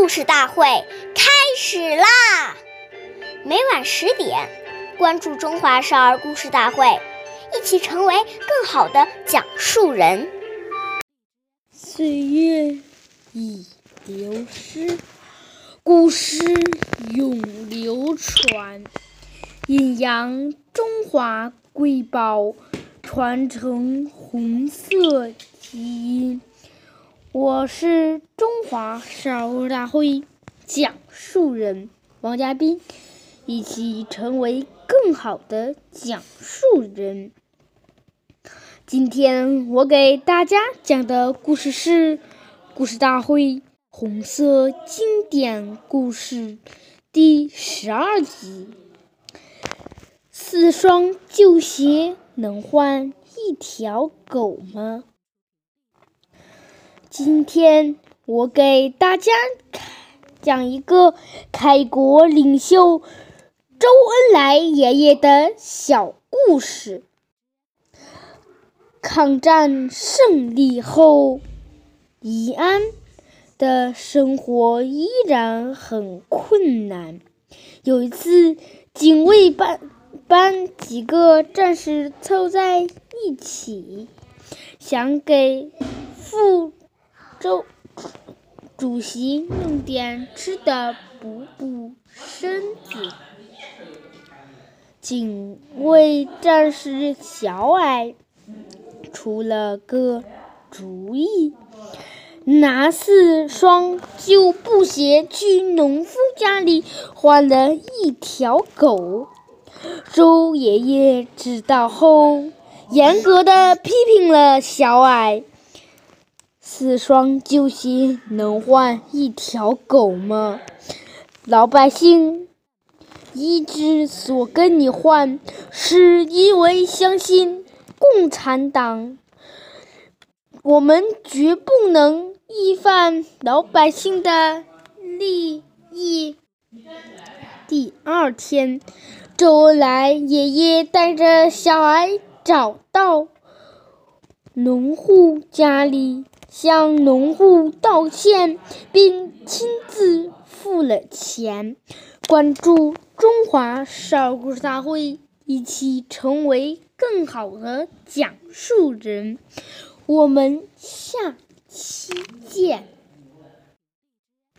故事大会开始啦！每晚十点，关注《中华少儿故事大会》，一起成为更好的讲述人。岁月已流失，古诗永流传，阴阳中华瑰宝，传承红色基因。我是中华少儿大会讲述人王嘉宾，一起成为更好的讲述人。今天我给大家讲的故事是《故事大会红色经典故事》第十二集：四双旧鞋能换一条狗吗？今天我给大家讲一个开国领袖周恩来爷爷的小故事。抗战胜利后，宜安的生活依然很困难。有一次，警卫班班几个战士凑在一起，想给副。周主席弄点吃的补补身子。警卫战士小矮出了个主意，拿四双旧布鞋去农夫家里换了一条狗。周爷爷知道后，严格的批评了小矮。四双旧鞋能换一条狗吗？老百姓一直所跟你换，是因为相信共产党。我们绝不能违反老百姓的利益。第二天，周恩来爷爷带着小孩找到农户家里。向农户道歉，并亲自付了钱。关注中华少儿故事大会，一起成为更好的讲述人。我们下期见。